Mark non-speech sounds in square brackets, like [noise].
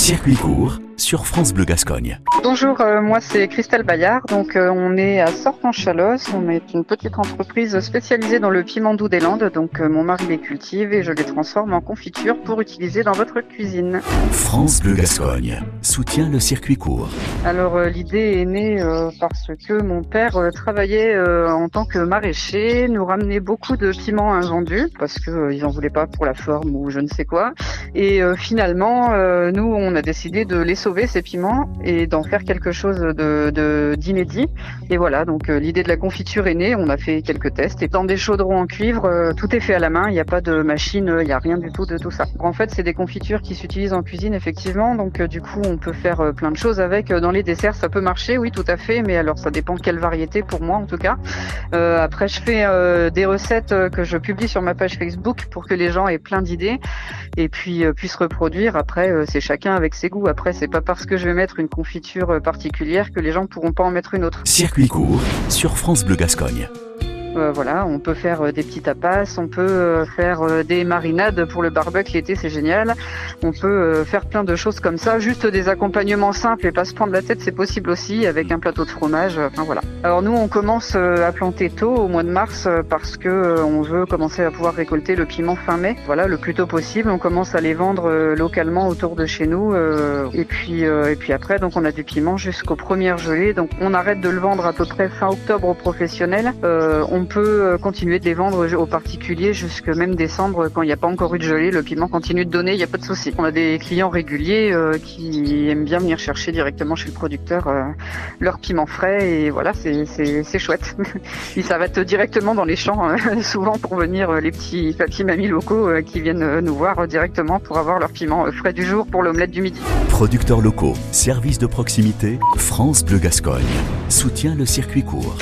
Circuit court sur France Bleu Gascogne. Bonjour, euh, moi c'est Christelle Bayard. Donc euh, on est à Sorte-en-Chalosse. On est une petite entreprise spécialisée dans le piment doux des Landes. Donc euh, mon mari les cultive et je les transforme en confiture pour utiliser dans votre cuisine. France Bleu Gascogne soutient le circuit court. Alors l'idée est née parce que mon père travaillait en tant que maraîcher, nous ramenait beaucoup de piments invendus parce que euh, ils en voulaient pas pour la forme ou je ne sais quoi. Et euh, finalement, euh, nous on a décidé de les sauver ces piments et d'en faire quelque chose de d'inédit. Et voilà, donc euh, l'idée de la confiture est née. On a fait quelques tests et dans des chaudrons en cuivre, euh, tout est fait à la main. Il n'y a pas de machine, il n'y a rien du tout de tout ça. En fait, c'est des confitures qui s'utilisent en cuisine effectivement. Donc euh, du coup, on peut faire plein de choses avec. Dans les desserts, ça peut marcher, oui, tout à fait. Mais alors, ça dépend quelle variété pour moi en tout cas. Après, je fais des recettes que je publie sur ma page Facebook pour que les gens aient plein d'idées et puis euh, puissent reproduire. Après, euh, c'est chacun avec ses goûts. Après, c'est pas parce que je vais mettre une confiture euh, particulière que les gens pourront pas en mettre une autre. Circuit court sur France Bleu Gascogne. Euh, voilà, on peut faire euh, des petits tapas, on peut euh, faire des marinades pour le barbecue l'été, c'est génial. On peut faire plein de choses comme ça, juste des accompagnements simples et pas se prendre la tête, c'est possible aussi avec un plateau de fromage. Enfin voilà. Alors nous, on commence à planter tôt au mois de mars parce que on veut commencer à pouvoir récolter le piment fin mai. Voilà, le plus tôt possible. On commence à les vendre localement autour de chez nous et puis et puis après, donc on a du piment jusqu'aux premières gelées. Donc on arrête de le vendre à peu près fin octobre aux professionnels. On peut euh, continuer de les vendre aux particuliers jusque même décembre quand il n'y a pas encore eu de gelée. Le piment continue de donner, il n'y a pas de souci. On a des clients réguliers euh, qui aiment bien venir chercher directement chez le producteur euh, leur piment frais et voilà, c'est chouette. [laughs] Ils s'arrêtent directement dans les champs euh, [laughs] souvent pour venir les petits papis mamies locaux qui viennent nous voir directement pour avoir leur piment frais du jour pour l'omelette du midi. Producteurs locaux, services de proximité, France Bleu Gascogne soutient le circuit court.